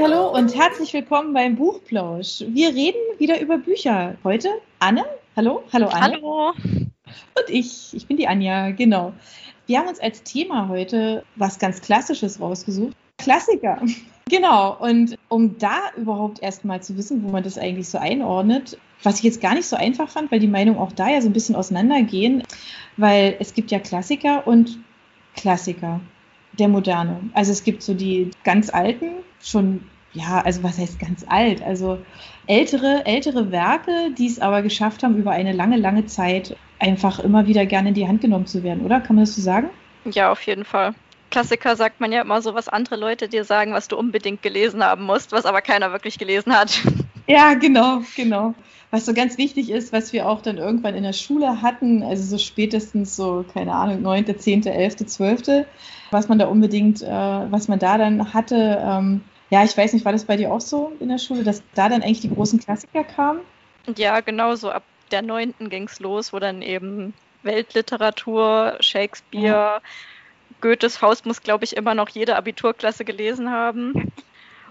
hallo und herzlich willkommen beim Buchplausch. Wir reden wieder über Bücher. Heute Anne. Hallo, hallo Anne. Hallo. Und ich, ich bin die Anja, genau. Wir haben uns als Thema heute was ganz Klassisches rausgesucht. Klassiker. Genau, und um da überhaupt erstmal zu wissen, wo man das eigentlich so einordnet, was ich jetzt gar nicht so einfach fand, weil die Meinungen auch da ja so ein bisschen auseinandergehen, weil es gibt ja Klassiker und Klassiker der Moderne. Also es gibt so die ganz alten, schon, ja, also was heißt ganz alt? Also ältere, ältere Werke, die es aber geschafft haben, über eine lange, lange Zeit einfach immer wieder gerne in die Hand genommen zu werden, oder? Kann man das so sagen? Ja, auf jeden Fall. Klassiker sagt man ja immer so, was andere Leute dir sagen, was du unbedingt gelesen haben musst, was aber keiner wirklich gelesen hat. Ja, genau, genau. Was so ganz wichtig ist, was wir auch dann irgendwann in der Schule hatten, also so spätestens so, keine Ahnung, 9., 10., 11., 12., was man da unbedingt, äh, was man da dann hatte. Ähm, ja, ich weiß nicht, war das bei dir auch so in der Schule, dass da dann eigentlich die großen Klassiker kamen? Ja, genau so. Ab der 9. ging es los, wo dann eben Weltliteratur, Shakespeare, ja. Goethes Faust muss, glaube ich, immer noch jede Abiturklasse gelesen haben.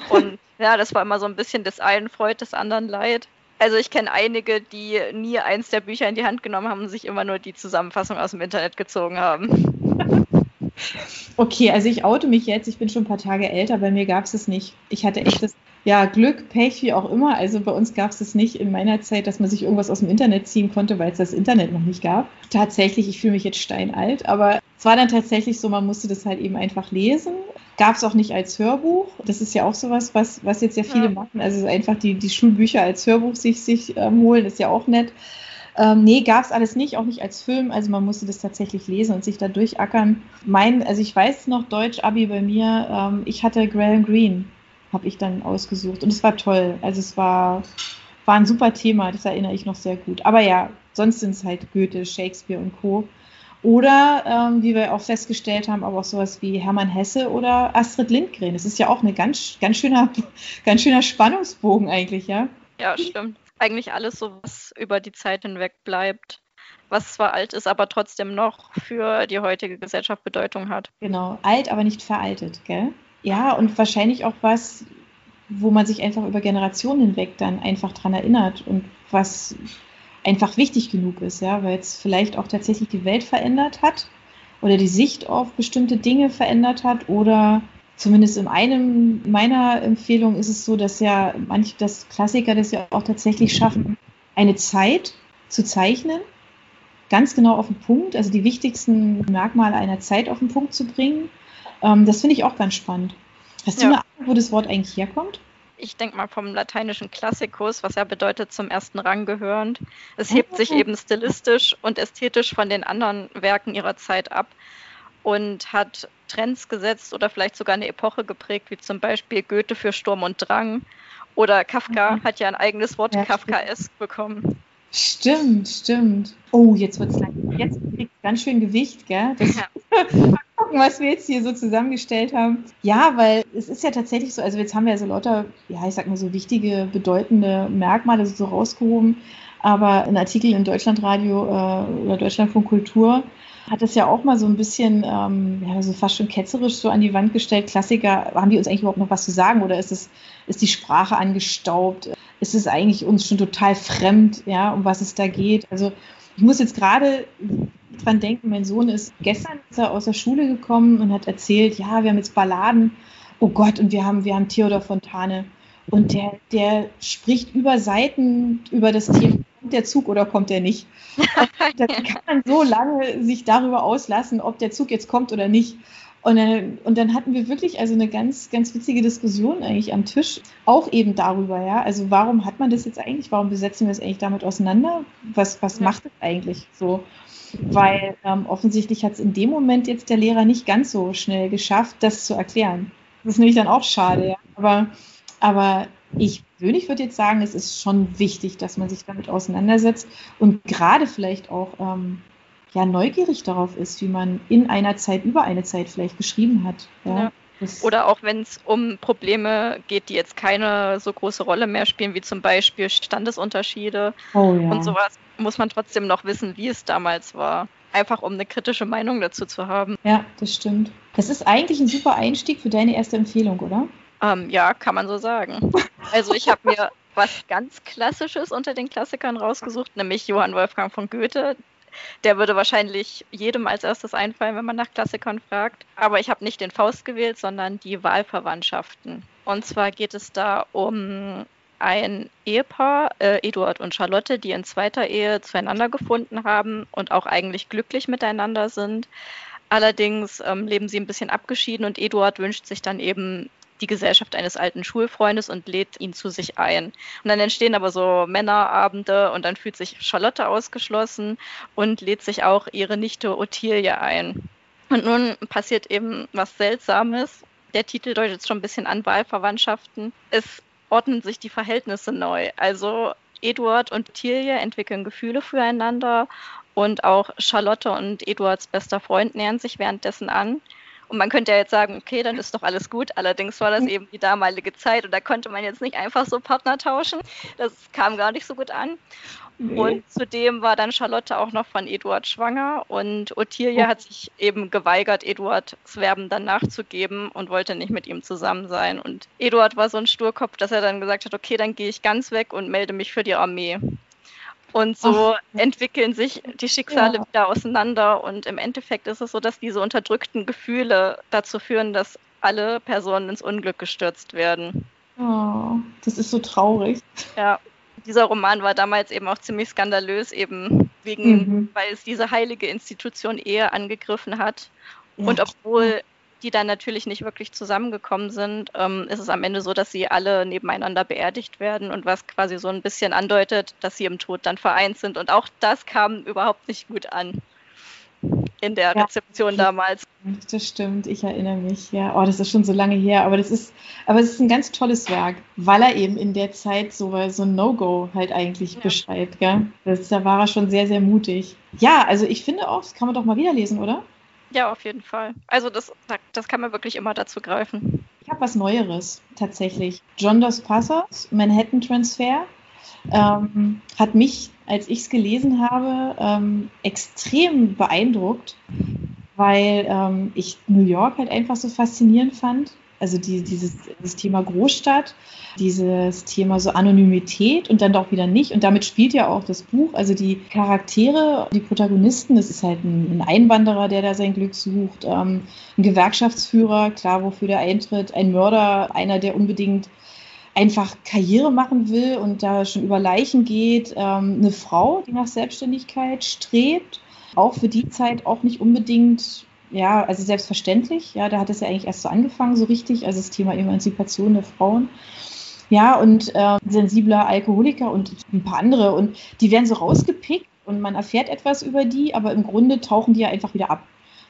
Und ja, das war immer so ein bisschen des einen Freud, des anderen Leid. Also ich kenne einige, die nie eins der Bücher in die Hand genommen haben und sich immer nur die Zusammenfassung aus dem Internet gezogen haben. Okay, also ich oute mich jetzt, ich bin schon ein paar Tage älter, bei mir gab es es nicht. Ich hatte echt das ja, Glück, Pech, wie auch immer. Also bei uns gab es es nicht in meiner Zeit, dass man sich irgendwas aus dem Internet ziehen konnte, weil es das Internet noch nicht gab. Tatsächlich, ich fühle mich jetzt steinalt, aber es war dann tatsächlich so, man musste das halt eben einfach lesen. Gab es auch nicht als Hörbuch. Das ist ja auch sowas, was, was jetzt ja viele ja. machen. Also einfach die, die Schulbücher als Hörbuch sich, sich ähm, holen, ist ja auch nett. Ähm, nee, gab es alles nicht, auch nicht als Film. Also man musste das tatsächlich lesen und sich da durchackern. Mein, also ich weiß noch, Deutsch-Abi bei mir, ähm, ich hatte Graham Greene, habe ich dann ausgesucht. Und es war toll. Also es war, war ein super Thema, das erinnere ich noch sehr gut. Aber ja, sonst sind es halt Goethe, Shakespeare und Co. Oder, ähm, wie wir auch festgestellt haben, aber auch sowas wie Hermann Hesse oder Astrid Lindgren. Das ist ja auch ein ganz, ganz schöner, ganz schöner Spannungsbogen eigentlich, ja? Ja, stimmt. Eigentlich alles so, was über die Zeit hinweg bleibt, was zwar alt ist, aber trotzdem noch für die heutige Gesellschaft Bedeutung hat. Genau, alt, aber nicht veraltet, gell? Ja, und wahrscheinlich auch was, wo man sich einfach über Generationen hinweg dann einfach dran erinnert und was einfach wichtig genug ist, ja, weil es vielleicht auch tatsächlich die Welt verändert hat oder die Sicht auf bestimmte Dinge verändert hat oder zumindest in einem meiner Empfehlungen ist es so, dass ja manche, das Klassiker das ja auch tatsächlich schaffen, eine Zeit zu zeichnen, ganz genau auf den Punkt, also die wichtigsten Merkmale einer Zeit auf den Punkt zu bringen. Ähm, das finde ich auch ganz spannend. Hast ja. du eine Ahnung, wo das Wort eigentlich herkommt? Ich denke mal vom lateinischen Klassikus, was ja bedeutet zum ersten Rang gehörend. Es hebt sich eben stilistisch und ästhetisch von den anderen Werken ihrer Zeit ab und hat Trends gesetzt oder vielleicht sogar eine Epoche geprägt, wie zum Beispiel Goethe für Sturm und Drang oder Kafka mhm. hat ja ein eigenes Wort ja, Kafkaesk bekommen. Stimmt, stimmt. Oh, jetzt wird es jetzt kriegt ganz schön Gewicht, gell? Das, ja. gucken, was wir jetzt hier so zusammengestellt haben. Ja, weil es ist ja tatsächlich so, also jetzt haben wir ja so lauter, ja, ich sag mal so wichtige, bedeutende Merkmale so rausgehoben. Aber ein Artikel in Deutschlandradio äh, oder Deutschlandfunk Kultur hat das ja auch mal so ein bisschen, ähm, ja, so fast schon ketzerisch so an die Wand gestellt. Klassiker, haben die uns eigentlich überhaupt noch was zu sagen oder ist es, ist die Sprache angestaubt? Ist es eigentlich uns schon total fremd, ja, um was es da geht? Also ich muss jetzt gerade dran denken, mein Sohn ist gestern ist aus der Schule gekommen und hat erzählt, ja, wir haben jetzt Balladen, oh Gott, und wir haben, wir haben Theodor Fontane. Und der, der spricht über Seiten über das Thema, kommt der Zug oder kommt der nicht? da kann man so lange sich darüber auslassen, ob der Zug jetzt kommt oder nicht. Und dann, und dann hatten wir wirklich also eine ganz, ganz witzige Diskussion eigentlich am Tisch, auch eben darüber, ja. Also warum hat man das jetzt eigentlich? Warum besetzen wir es eigentlich damit auseinander? Was, was macht es eigentlich so? Weil ähm, offensichtlich hat es in dem Moment jetzt der Lehrer nicht ganz so schnell geschafft, das zu erklären. Das ist nämlich dann auch schade, ja. Aber, aber ich persönlich würde jetzt sagen, es ist schon wichtig, dass man sich damit auseinandersetzt und gerade vielleicht auch ähm, ja, neugierig darauf ist, wie man in einer Zeit über eine Zeit vielleicht geschrieben hat. Ja. ja. Oder auch wenn es um Probleme geht, die jetzt keine so große Rolle mehr spielen, wie zum Beispiel Standesunterschiede oh, ja. und sowas, muss man trotzdem noch wissen, wie es damals war. Einfach um eine kritische Meinung dazu zu haben. Ja, das stimmt. Das ist eigentlich ein super Einstieg für deine erste Empfehlung, oder? Ähm, ja, kann man so sagen. Also ich habe mir was ganz Klassisches unter den Klassikern rausgesucht, nämlich Johann Wolfgang von Goethe. Der würde wahrscheinlich jedem als erstes einfallen, wenn man nach Klassikern fragt. Aber ich habe nicht den Faust gewählt, sondern die Wahlverwandtschaften. Und zwar geht es da um ein Ehepaar, äh, Eduard und Charlotte, die in zweiter Ehe zueinander gefunden haben und auch eigentlich glücklich miteinander sind. Allerdings ähm, leben sie ein bisschen abgeschieden und Eduard wünscht sich dann eben die Gesellschaft eines alten Schulfreundes und lädt ihn zu sich ein. Und dann entstehen aber so Männerabende und dann fühlt sich Charlotte ausgeschlossen und lädt sich auch ihre Nichte Ottilie ein. Und nun passiert eben was Seltsames. Der Titel deutet schon ein bisschen an Wahlverwandtschaften. Es ordnen sich die Verhältnisse neu. Also Eduard und Ottilie entwickeln Gefühle füreinander und auch Charlotte und Eduards bester Freund nähern sich währenddessen an. Und man könnte ja jetzt sagen, okay, dann ist doch alles gut. Allerdings war das mhm. eben die damalige Zeit und da konnte man jetzt nicht einfach so Partner tauschen. Das kam gar nicht so gut an. Nee. Und zudem war dann Charlotte auch noch von Eduard schwanger und Ottilie oh. hat sich eben geweigert, Eduards Werben dann nachzugeben und wollte nicht mit ihm zusammen sein. Und Eduard war so ein Sturkopf, dass er dann gesagt hat, okay, dann gehe ich ganz weg und melde mich für die Armee. Und so Ach. entwickeln sich die Schicksale ja. wieder auseinander. Und im Endeffekt ist es so, dass diese unterdrückten Gefühle dazu führen, dass alle Personen ins Unglück gestürzt werden. Oh, das ist so traurig. Ja, dieser Roman war damals eben auch ziemlich skandalös, eben wegen, mhm. weil es diese heilige Institution Ehe angegriffen hat. Ja. Und obwohl die dann natürlich nicht wirklich zusammengekommen sind, ähm, ist es am Ende so, dass sie alle nebeneinander beerdigt werden und was quasi so ein bisschen andeutet, dass sie im Tod dann vereint sind. Und auch das kam überhaupt nicht gut an in der ja, Rezeption damals. Das stimmt, ich erinnere mich. Ja, oh, das ist schon so lange her, aber das ist, aber es ist ein ganz tolles Werk, weil er eben in der Zeit so, so ein No-Go halt eigentlich ja. beschreibt. Gell? Das, da war er schon sehr, sehr mutig. Ja, also ich finde auch, das kann man doch mal wieder lesen, oder? Ja, auf jeden Fall. Also das, das kann man wirklich immer dazu greifen. Ich habe was Neueres tatsächlich. John Dos Passos, Manhattan Transfer, ähm, hat mich, als ich es gelesen habe, ähm, extrem beeindruckt, weil ähm, ich New York halt einfach so faszinierend fand. Also die, dieses, dieses Thema Großstadt, dieses Thema so Anonymität und dann doch wieder nicht. Und damit spielt ja auch das Buch. Also die Charaktere, die Protagonisten, das ist halt ein, ein Einwanderer, der da sein Glück sucht, ähm, ein Gewerkschaftsführer, klar, wofür der eintritt, ein Mörder, einer, der unbedingt einfach Karriere machen will und da schon über Leichen geht, ähm, eine Frau, die nach Selbstständigkeit strebt, auch für die Zeit auch nicht unbedingt ja, also selbstverständlich, ja, da hat es ja eigentlich erst so angefangen, so richtig, also das Thema Emanzipation der Frauen. Ja, und äh, sensibler Alkoholiker und ein paar andere. Und die werden so rausgepickt und man erfährt etwas über die, aber im Grunde tauchen die ja einfach wieder ab.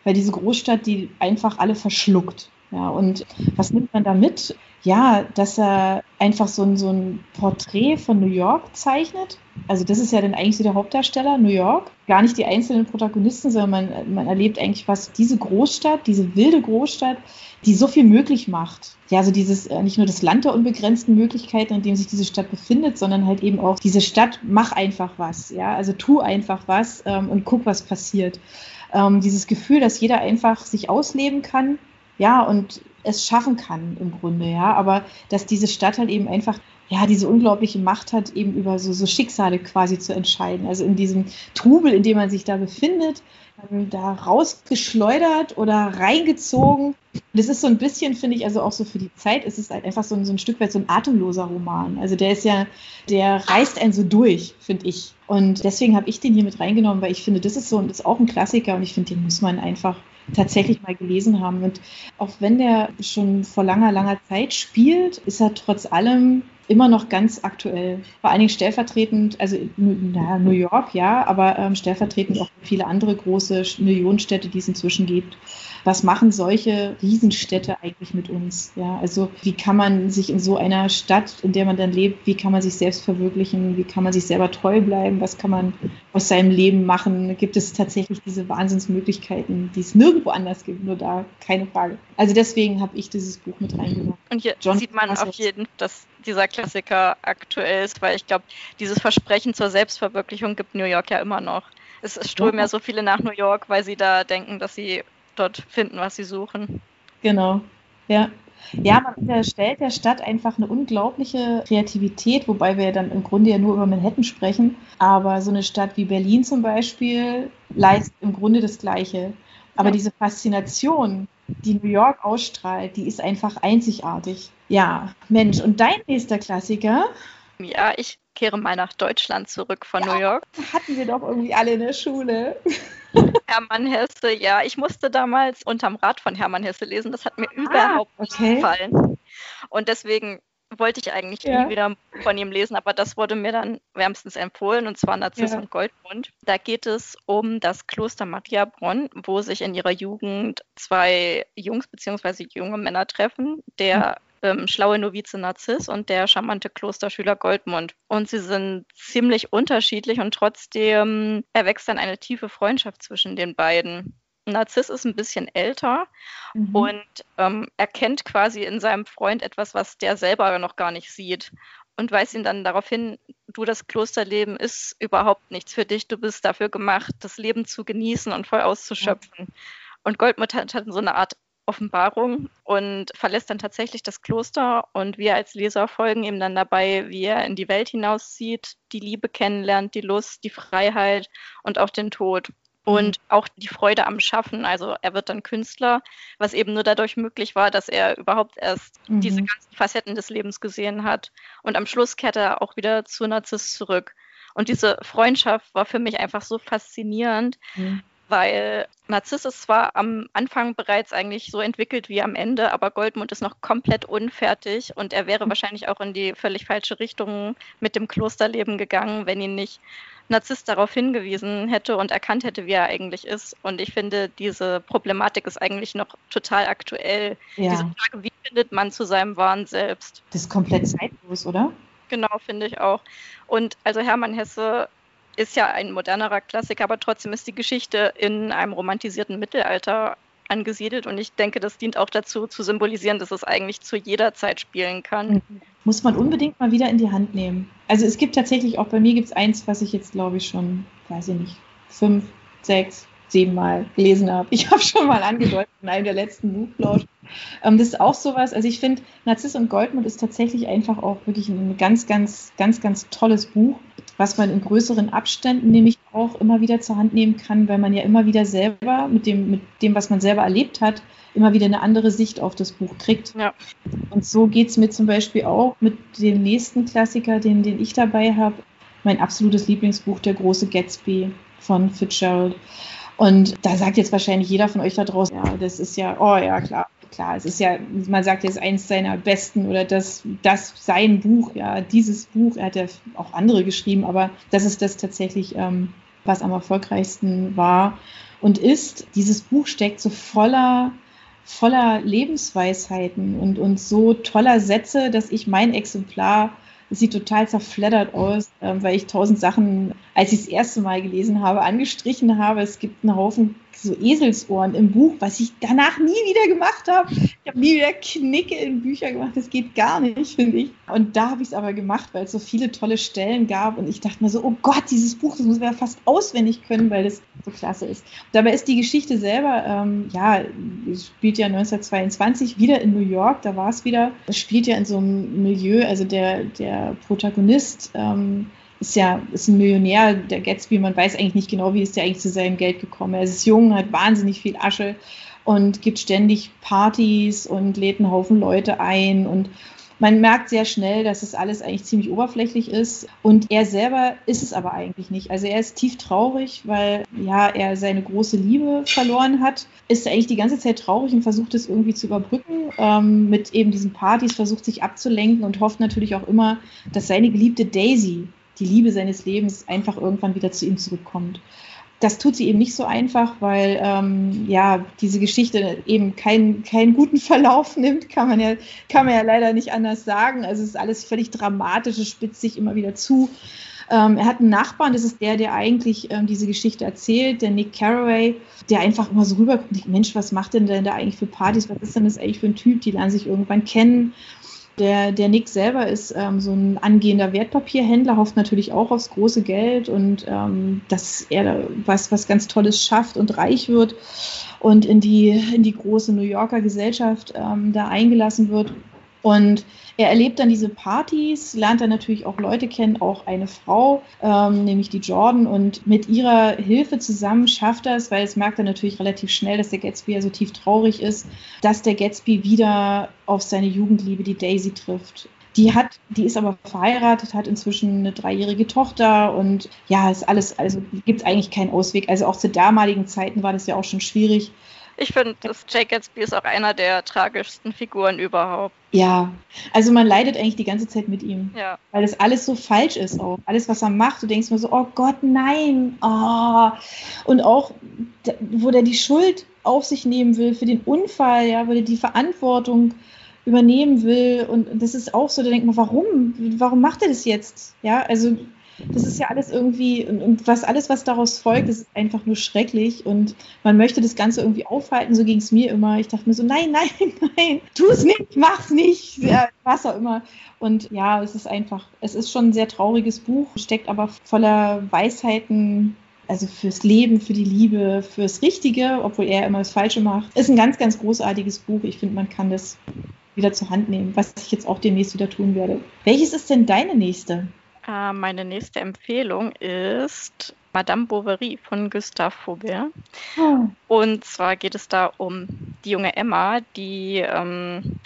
Weil diese Großstadt, die einfach alle verschluckt. Ja, und was nimmt man da mit? Ja, dass er einfach so ein, so ein Porträt von New York zeichnet. Also das ist ja dann eigentlich so der Hauptdarsteller, New York. Gar nicht die einzelnen Protagonisten, sondern man, man erlebt eigentlich was, diese Großstadt, diese wilde Großstadt, die so viel möglich macht. Ja, also dieses, äh, nicht nur das Land der unbegrenzten Möglichkeiten, in dem sich diese Stadt befindet, sondern halt eben auch diese Stadt, mach einfach was. Ja, also tu einfach was ähm, und guck, was passiert. Ähm, dieses Gefühl, dass jeder einfach sich ausleben kann ja, und es schaffen kann im Grunde, ja. Aber dass diese Stadt halt eben einfach, ja, diese unglaubliche Macht hat, eben über so, so Schicksale quasi zu entscheiden. Also in diesem Trubel, in dem man sich da befindet, da rausgeschleudert oder reingezogen. Das ist so ein bisschen, finde ich, also auch so für die Zeit, ist es halt einfach so ein, so ein Stück weit so ein atemloser Roman. Also der ist ja, der reißt einen so durch, finde ich. Und deswegen habe ich den hier mit reingenommen, weil ich finde, das ist so, das ist auch ein Klassiker und ich finde, den muss man einfach tatsächlich mal gelesen haben. Und auch wenn der schon vor langer, langer Zeit spielt, ist er trotz allem immer noch ganz aktuell. Vor allen Dingen stellvertretend, also naja, New York, ja, aber ähm, stellvertretend auch viele andere große Millionenstädte, die es inzwischen gibt. Was machen solche Riesenstädte eigentlich mit uns? Ja, also wie kann man sich in so einer Stadt, in der man dann lebt, wie kann man sich selbst verwirklichen? Wie kann man sich selber treu bleiben? Was kann man aus seinem Leben machen? Gibt es tatsächlich diese Wahnsinnsmöglichkeiten, die es nirgendwo anders gibt? Nur da, keine Frage. Also deswegen habe ich dieses Buch mit reingenommen. Und hier John sieht man auf jeden Fall, dass dieser Klassiker aktuell ist, weil ich glaube, dieses Versprechen zur Selbstverwirklichung gibt New York ja immer noch. Es, strömen ja so viele nach New York, weil sie da denken, dass sie dort finden, was sie suchen. Genau, ja. Ja, man unterstellt der Stadt einfach eine unglaubliche Kreativität, wobei wir dann im Grunde ja nur über Manhattan sprechen. Aber so eine Stadt wie Berlin zum Beispiel leistet im Grunde das Gleiche. Aber ja. diese Faszination, die New York ausstrahlt, die ist einfach einzigartig. Ja, Mensch, und dein nächster Klassiker? Ja, ich kehre mal nach Deutschland zurück von ja, New York. Hatten wir doch irgendwie alle in der Schule. Hermann Hesse, ja, ich musste damals unterm Rad von Hermann Hesse lesen. Das hat mir ah, überhaupt okay. nicht gefallen. Und deswegen wollte ich eigentlich ja. nie wieder von ihm lesen, aber das wurde mir dann wärmstens empfohlen, und zwar Narziss ja. und Goldmund. Da geht es um das Kloster Mariabronn, wo sich in ihrer Jugend zwei Jungs bzw. junge Männer treffen. Der ähm, schlaue Novize Narziss und der charmante Klosterschüler Goldmund. Und sie sind ziemlich unterschiedlich und trotzdem erwächst dann eine tiefe Freundschaft zwischen den beiden. Narziss ist ein bisschen älter mhm. und ähm, erkennt quasi in seinem Freund etwas, was der selber noch gar nicht sieht und weist ihn dann darauf hin, du, das Klosterleben ist überhaupt nichts für dich, du bist dafür gemacht, das Leben zu genießen und voll auszuschöpfen. Ja. Und Goldmund hat, hat so eine Art Offenbarung und verlässt dann tatsächlich das Kloster und wir als Leser folgen ihm dann dabei, wie er in die Welt hinauszieht, die Liebe kennenlernt, die Lust, die Freiheit und auch den Tod. Und mhm. auch die Freude am Schaffen. Also er wird dann Künstler, was eben nur dadurch möglich war, dass er überhaupt erst mhm. diese ganzen Facetten des Lebens gesehen hat. Und am Schluss kehrt er auch wieder zu Narziss zurück. Und diese Freundschaft war für mich einfach so faszinierend, mhm weil Narziss ist zwar am Anfang bereits eigentlich so entwickelt wie am Ende, aber Goldmund ist noch komplett unfertig und er wäre wahrscheinlich auch in die völlig falsche Richtung mit dem Klosterleben gegangen, wenn ihn nicht Narziss darauf hingewiesen hätte und erkannt hätte, wie er eigentlich ist. Und ich finde, diese Problematik ist eigentlich noch total aktuell. Ja. Diese Frage, wie findet man zu seinem wahren Selbst? Das ist komplett zeitlos, oder? Genau, finde ich auch. Und also Hermann Hesse ist ja ein modernerer Klassiker, aber trotzdem ist die Geschichte in einem romantisierten Mittelalter angesiedelt und ich denke, das dient auch dazu zu symbolisieren, dass es eigentlich zu jeder Zeit spielen kann. Muss man unbedingt mal wieder in die Hand nehmen. Also es gibt tatsächlich auch bei mir gibt es eins, was ich jetzt glaube ich schon, weiß ich nicht, fünf, sechs, sieben Mal gelesen habe. Ich habe schon mal angedeutet in einem der letzten Buchplausch. Ähm, das ist auch sowas. Also ich finde, Narziss und Goldmund ist tatsächlich einfach auch wirklich ein ganz, ganz, ganz, ganz tolles Buch, was man in größeren Abständen nämlich auch immer wieder zur Hand nehmen kann, weil man ja immer wieder selber mit dem, mit dem, was man selber erlebt hat, immer wieder eine andere Sicht auf das Buch kriegt. Ja. Und so geht es mir zum Beispiel auch mit dem nächsten Klassiker, den, den ich dabei habe. Mein absolutes Lieblingsbuch, Der große Gatsby von Fitzgerald. Und da sagt jetzt wahrscheinlich jeder von euch da draußen, ja, das ist ja, oh ja, klar, klar, es ist ja, man sagt jetzt eins seiner besten oder das, das sein Buch, ja, dieses Buch, er hat ja auch andere geschrieben, aber das ist das tatsächlich, ähm, was am erfolgreichsten war und ist. Dieses Buch steckt so voller, voller Lebensweisheiten und, und so toller Sätze, dass ich mein Exemplar es sieht total zerfleddert aus, äh, weil ich tausend Sachen, als ich das erste Mal gelesen habe, angestrichen habe. Es gibt einen Haufen so Eselsohren im Buch, was ich danach nie wieder gemacht habe. Ich habe nie wieder Knicke in Bücher gemacht. Das geht gar nicht, finde ich. Und da habe ich es aber gemacht, weil es so viele tolle Stellen gab. Und ich dachte mir so, oh Gott, dieses Buch, das muss man ja fast auswendig können, weil das so klasse ist. Dabei ist die Geschichte selber, ähm, ja, spielt ja 1922 wieder in New York. Da war es wieder. Es spielt ja in so einem Milieu, also der, der Protagonist, ähm, ist ja ist ein Millionär, der Gatsby, man weiß eigentlich nicht genau, wie ist der eigentlich zu seinem Geld gekommen. Er ist jung, hat wahnsinnig viel Asche und gibt ständig Partys und lädt einen Haufen Leute ein und man merkt sehr schnell, dass es alles eigentlich ziemlich oberflächlich ist und er selber ist es aber eigentlich nicht. Also er ist tief traurig, weil ja er seine große Liebe verloren hat, ist eigentlich die ganze Zeit traurig und versucht es irgendwie zu überbrücken ähm, mit eben diesen Partys, versucht sich abzulenken und hofft natürlich auch immer, dass seine geliebte Daisy die Liebe seines Lebens einfach irgendwann wieder zu ihm zurückkommt. Das tut sie eben nicht so einfach, weil ähm, ja diese Geschichte eben keinen keinen guten Verlauf nimmt, kann man ja kann man ja leider nicht anders sagen. Also es ist alles völlig dramatisch, es spitzt sich immer wieder zu. Ähm, er hat einen Nachbarn, das ist der, der eigentlich ähm, diese Geschichte erzählt, der Nick Carraway, der einfach immer so rüberkommt, Mensch, was macht denn der da eigentlich für Partys? Was ist denn das eigentlich für ein Typ? Die lernen sich irgendwann kennen der, der Nick selber ist ähm, so ein angehender Wertpapierhändler, hofft natürlich auch aufs große Geld und ähm, dass er was, was ganz Tolles schafft und reich wird. und in die, in die große New Yorker Gesellschaft ähm, da eingelassen wird. Und er erlebt dann diese Partys, lernt dann natürlich auch Leute kennen, auch eine Frau, ähm, nämlich die Jordan. Und mit ihrer Hilfe zusammen schafft er es, weil es merkt er natürlich relativ schnell, dass der Gatsby ja so tief traurig ist, dass der Gatsby wieder auf seine Jugendliebe, die Daisy, trifft. Die hat, die ist aber verheiratet, hat inzwischen eine dreijährige Tochter und ja, ist alles, also gibt es eigentlich keinen Ausweg. Also auch zu damaligen Zeiten war das ja auch schon schwierig. Ich finde, dass Jake Gatsby ist auch einer der tragischsten Figuren überhaupt. Ja, also man leidet eigentlich die ganze Zeit mit ihm. Ja. Weil das alles so falsch ist auch. Alles, was er macht, du denkst mir so, oh Gott, nein. Oh. Und auch, wo der die Schuld auf sich nehmen will für den Unfall, ja, wo der die Verantwortung übernehmen will. Und das ist auch so, da denkt man, warum? Warum macht er das jetzt? Ja, also das ist ja alles irgendwie, und, was alles, was daraus folgt, ist einfach nur schrecklich. Und man möchte das Ganze irgendwie aufhalten, so ging es mir immer. Ich dachte mir so, nein, nein, nein, tu es nicht, mach's nicht, was auch immer. Und ja, es ist einfach, es ist schon ein sehr trauriges Buch, steckt aber voller Weisheiten, also fürs Leben, für die Liebe, fürs Richtige, obwohl er immer das Falsche macht. Ist ein ganz, ganz großartiges Buch. Ich finde, man kann das wieder zur Hand nehmen, was ich jetzt auch demnächst wieder tun werde. Welches ist denn deine nächste? Äh, meine nächste Empfehlung ist Madame Bovary von Gustave Faubert. Oh. Und zwar geht es da um die junge Emma, die ähm,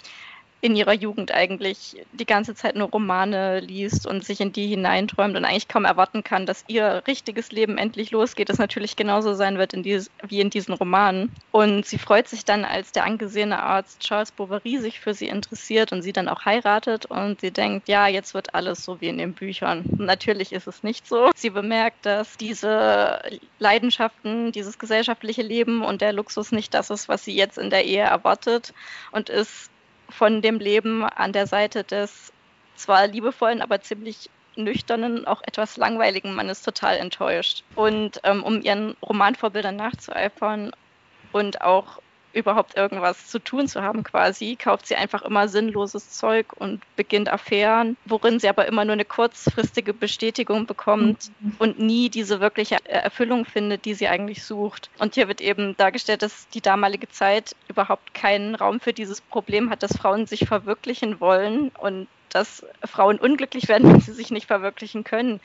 in ihrer Jugend eigentlich die ganze Zeit nur Romane liest und sich in die hineinträumt und eigentlich kaum erwarten kann, dass ihr richtiges Leben endlich losgeht, das natürlich genauso sein wird in dies, wie in diesen Romanen. Und sie freut sich dann, als der angesehene Arzt Charles Bovary sich für sie interessiert und sie dann auch heiratet und sie denkt, ja, jetzt wird alles so wie in den Büchern. Und natürlich ist es nicht so. Sie bemerkt, dass diese Leidenschaften, dieses gesellschaftliche Leben und der Luxus nicht das ist, was sie jetzt in der Ehe erwartet und ist von dem Leben an der Seite des zwar liebevollen, aber ziemlich nüchternen, auch etwas langweiligen Mannes total enttäuscht. Und ähm, um ihren Romanvorbildern nachzueifern und auch überhaupt irgendwas zu tun zu haben quasi, kauft sie einfach immer sinnloses Zeug und beginnt Affären, worin sie aber immer nur eine kurzfristige Bestätigung bekommt mhm. und nie diese wirkliche Erfüllung findet, die sie eigentlich sucht. Und hier wird eben dargestellt, dass die damalige Zeit überhaupt keinen Raum für dieses Problem hat, dass Frauen sich verwirklichen wollen und dass Frauen unglücklich werden, wenn sie sich nicht verwirklichen können.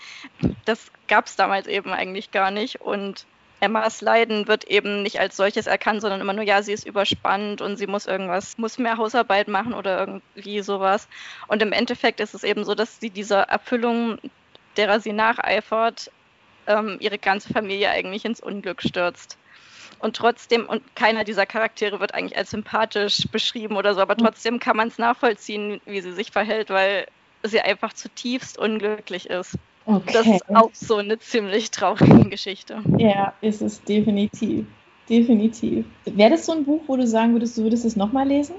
Das gab es damals eben eigentlich gar nicht. Und Emmas Leiden wird eben nicht als solches erkannt, sondern immer nur, ja, sie ist überspannt und sie muss irgendwas, muss mehr Hausarbeit machen oder irgendwie sowas. Und im Endeffekt ist es eben so, dass sie dieser Erfüllung, derer sie nacheifert, ähm, ihre ganze Familie eigentlich ins Unglück stürzt. Und trotzdem, und keiner dieser Charaktere wird eigentlich als sympathisch beschrieben oder so, aber trotzdem kann man es nachvollziehen, wie sie sich verhält, weil sie einfach zutiefst unglücklich ist. Okay. Das ist auch so eine ziemlich traurige Geschichte. Ja, ist es definitiv. Definitiv. Wäre das so ein Buch, wo du sagen würdest, du würdest es nochmal lesen?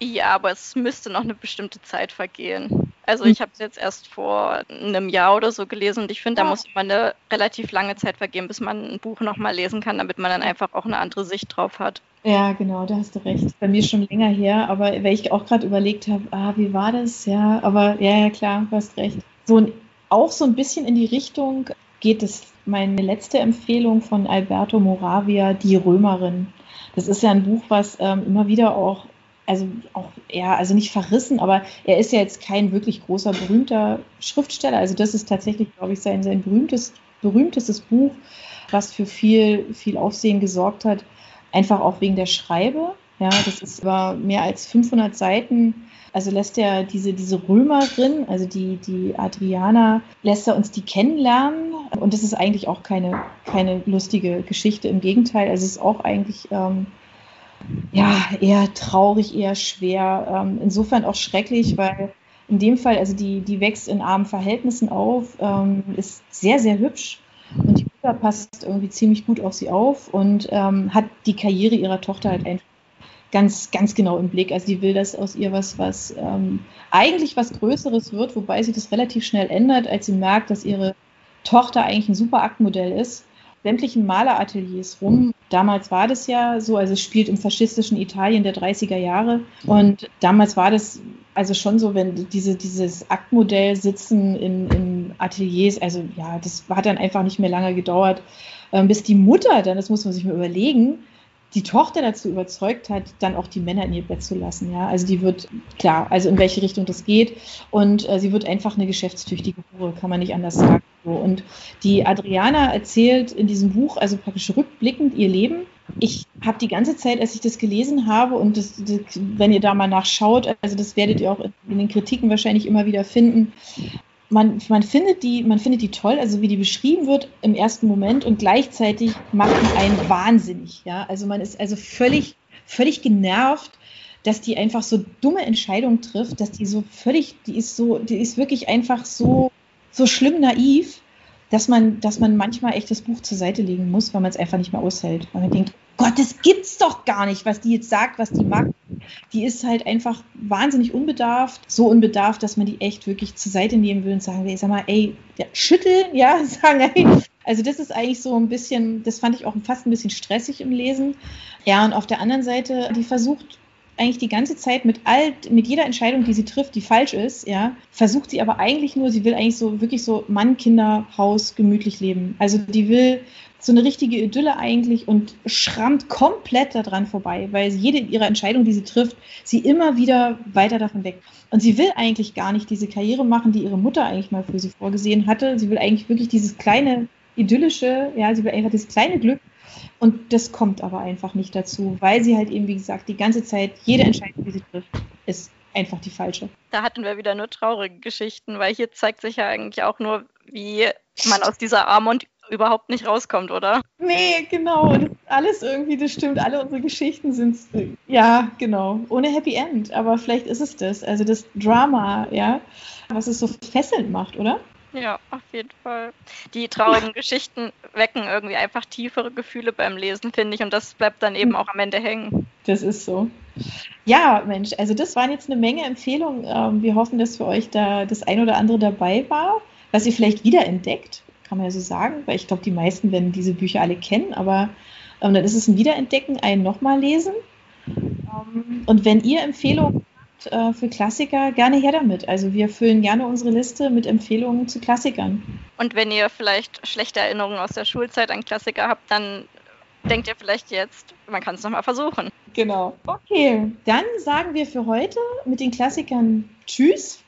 Ja, aber es müsste noch eine bestimmte Zeit vergehen. Also ich habe es jetzt erst vor einem Jahr oder so gelesen und ich finde, da muss immer eine relativ lange Zeit vergehen, bis man ein Buch nochmal lesen kann, damit man dann einfach auch eine andere Sicht drauf hat. Ja, genau, da hast du recht. Bei mir schon länger her, aber weil ich auch gerade überlegt habe, ah, wie war das? Ja, aber ja, ja, klar, du hast recht. So ein auch so ein bisschen in die Richtung geht es meine letzte Empfehlung von Alberto Moravia, Die Römerin. Das ist ja ein Buch, was ähm, immer wieder auch, also auch ja, also nicht verrissen, aber er ist ja jetzt kein wirklich großer, berühmter Schriftsteller. Also das ist tatsächlich, glaube ich, sein, sein berühmtes, berühmtestes Buch, was für viel, viel Aufsehen gesorgt hat. Einfach auch wegen der Schreibe. Ja, das ist über mehr als 500 Seiten also lässt er diese, diese Römerin, also die, die Adriana, lässt er uns die kennenlernen. Und das ist eigentlich auch keine, keine lustige Geschichte. Im Gegenteil, also es ist auch eigentlich ähm, ja, eher traurig, eher schwer. Ähm, insofern auch schrecklich, weil in dem Fall, also die, die wächst in armen Verhältnissen auf, ähm, ist sehr, sehr hübsch. Und die Mutter passt irgendwie ziemlich gut auf sie auf und ähm, hat die Karriere ihrer Tochter halt einfach ganz, ganz genau im Blick. Also die will, dass aus ihr was, was ähm, eigentlich was Größeres wird, wobei sie das relativ schnell ändert, als sie merkt, dass ihre Tochter eigentlich ein super Aktmodell ist. Sämtlichen Malerateliers rum. Damals war das ja so, also es spielt im faschistischen Italien der 30er Jahre. Und damals war das also schon so, wenn diese, dieses Aktmodell sitzen in, in Ateliers, also ja, das hat dann einfach nicht mehr lange gedauert, ähm, bis die Mutter dann, das muss man sich mal überlegen, die Tochter dazu überzeugt hat, dann auch die Männer in ihr Bett zu lassen. Ja, also die wird klar, also in welche Richtung das geht und äh, sie wird einfach eine geschäftstüchtige Hure, kann man nicht anders sagen. Und die Adriana erzählt in diesem Buch also praktisch rückblickend ihr Leben. Ich habe die ganze Zeit, als ich das gelesen habe und das, das, wenn ihr da mal nachschaut, also das werdet ihr auch in den Kritiken wahrscheinlich immer wieder finden, man, man, findet die, man findet die toll, also wie die beschrieben wird im ersten Moment und gleichzeitig macht die einen wahnsinnig. Ja? Also man ist also völlig, völlig genervt, dass die einfach so dumme Entscheidungen trifft, dass die so völlig, die ist so, die ist wirklich einfach so, so schlimm naiv, dass man, dass man manchmal echt das Buch zur Seite legen muss, weil man es einfach nicht mehr aushält. Weil man denkt, Gott, das gibt's doch gar nicht, was die jetzt sagt, was die macht. Die ist halt einfach wahnsinnig unbedarft, so unbedarft, dass man die echt wirklich zur Seite nehmen will und sagen will, sag mal, ey, ja, schütteln, ja, sagen, ey. Also das ist eigentlich so ein bisschen, das fand ich auch fast ein bisschen stressig im Lesen. Ja, und auf der anderen Seite, die versucht eigentlich die ganze Zeit mit all, mit jeder Entscheidung, die sie trifft, die falsch ist, ja, versucht sie aber eigentlich nur, sie will eigentlich so wirklich so Mann, Kinder, Haus, gemütlich leben. Also die will so eine richtige Idylle eigentlich und schrammt komplett daran vorbei, weil jede ihrer Entscheidungen, die sie trifft, sie immer wieder weiter davon weg. Und sie will eigentlich gar nicht diese Karriere machen, die ihre Mutter eigentlich mal für sie vorgesehen hatte. Sie will eigentlich wirklich dieses kleine idyllische, ja, sie will einfach dieses kleine Glück. Und das kommt aber einfach nicht dazu, weil sie halt eben, wie gesagt, die ganze Zeit, jede Entscheidung, die sie trifft, ist einfach die falsche. Da hatten wir wieder nur traurige Geschichten, weil hier zeigt sich ja eigentlich auch nur, wie man aus dieser Armut überhaupt nicht rauskommt, oder? Nee, genau. Das alles irgendwie, das stimmt. Alle unsere Geschichten sind, ja, genau, ohne Happy End. Aber vielleicht ist es das. Also das Drama, ja, was es so fesselnd macht, oder? Ja, auf jeden Fall. Die traurigen Geschichten wecken irgendwie einfach tiefere Gefühle beim Lesen, finde ich. Und das bleibt dann eben auch am Ende hängen. Das ist so. Ja, Mensch, also das waren jetzt eine Menge Empfehlungen. Ähm, wir hoffen, dass für euch da das ein oder andere dabei war, was ihr vielleicht wiederentdeckt kann man ja so sagen, weil ich glaube, die meisten werden diese Bücher alle kennen, aber ähm, dann ist es ein Wiederentdecken, ein nochmal lesen. Ähm, und wenn ihr Empfehlungen habt äh, für Klassiker, gerne her damit. Also wir füllen gerne unsere Liste mit Empfehlungen zu Klassikern. Und wenn ihr vielleicht schlechte Erinnerungen aus der Schulzeit an Klassiker habt, dann denkt ihr vielleicht jetzt, man kann es nochmal versuchen. Genau. Okay, dann sagen wir für heute mit den Klassikern Tschüss.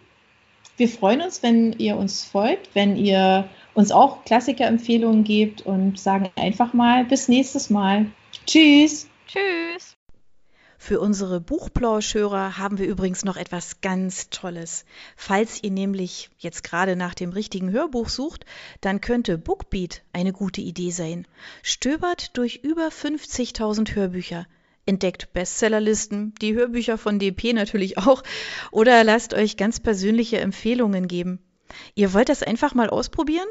Wir freuen uns, wenn ihr uns folgt, wenn ihr uns auch Klassikerempfehlungen gebt und sagen einfach mal bis nächstes Mal. Tschüss. Tschüss. Für unsere Buchplauschhörer haben wir übrigens noch etwas ganz Tolles. Falls ihr nämlich jetzt gerade nach dem richtigen Hörbuch sucht, dann könnte Bookbeat eine gute Idee sein. Stöbert durch über 50.000 Hörbücher. Entdeckt Bestsellerlisten, die Hörbücher von DP natürlich auch, oder lasst euch ganz persönliche Empfehlungen geben. Ihr wollt das einfach mal ausprobieren?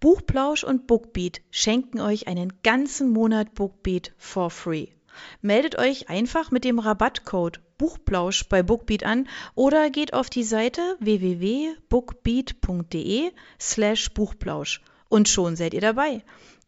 Buchplausch und Bookbeat schenken euch einen ganzen Monat Bookbeat for free. Meldet euch einfach mit dem Rabattcode Buchplausch bei Bookbeat an oder geht auf die Seite www.bookbeat.de slash Buchplausch und schon seid ihr dabei.